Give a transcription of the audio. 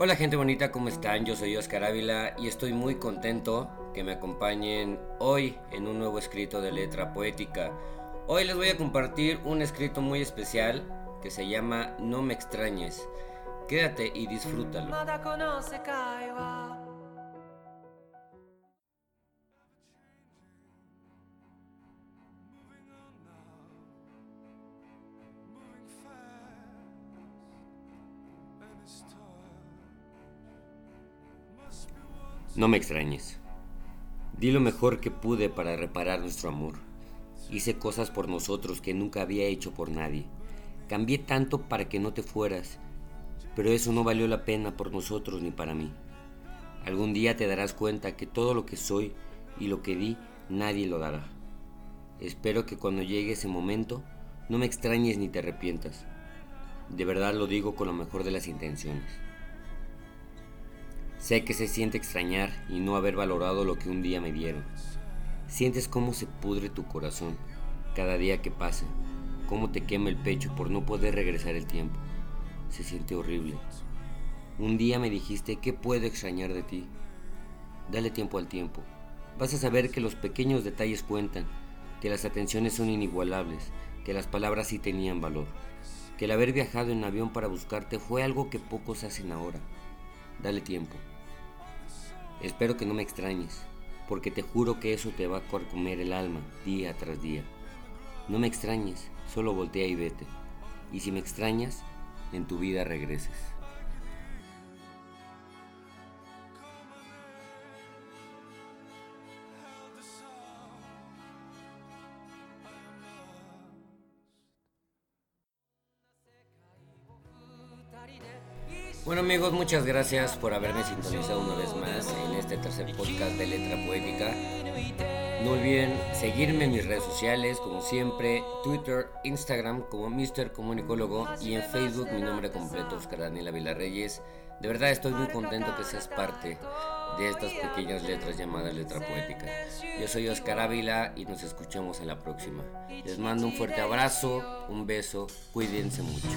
Hola gente bonita, ¿cómo están? Yo soy Oscar Ávila y estoy muy contento que me acompañen hoy en un nuevo escrito de letra poética. Hoy les voy a compartir un escrito muy especial que se llama No me extrañes. Quédate y disfrútalo. No me extrañes. Di lo mejor que pude para reparar nuestro amor. Hice cosas por nosotros que nunca había hecho por nadie. Cambié tanto para que no te fueras, pero eso no valió la pena por nosotros ni para mí. Algún día te darás cuenta que todo lo que soy y lo que di nadie lo dará. Espero que cuando llegue ese momento no me extrañes ni te arrepientas. De verdad lo digo con lo mejor de las intenciones. Sé que se siente extrañar y no haber valorado lo que un día me dieron. Sientes cómo se pudre tu corazón cada día que pasa, cómo te quema el pecho por no poder regresar el tiempo. Se siente horrible. Un día me dijiste que puedo extrañar de ti. Dale tiempo al tiempo. Vas a saber que los pequeños detalles cuentan, que las atenciones son inigualables, que las palabras sí tenían valor, que el haber viajado en avión para buscarte fue algo que pocos hacen ahora. Dale tiempo. Espero que no me extrañes, porque te juro que eso te va a comer el alma día tras día. No me extrañes, solo voltea y vete. Y si me extrañas, en tu vida regreses. Bueno amigos, muchas gracias por haberme sintonizado una vez más en este tercer podcast de Letra Poética. No olviden seguirme en mis redes sociales, como siempre, Twitter, Instagram como Mr. Comunicólogo y en Facebook mi nombre completo, Oscar Daniela Vilarreyes. De verdad estoy muy contento que seas parte de estas pequeñas letras llamadas letra poética. Yo soy Oscar Ávila y nos escuchamos en la próxima. Les mando un fuerte abrazo, un beso, cuídense mucho.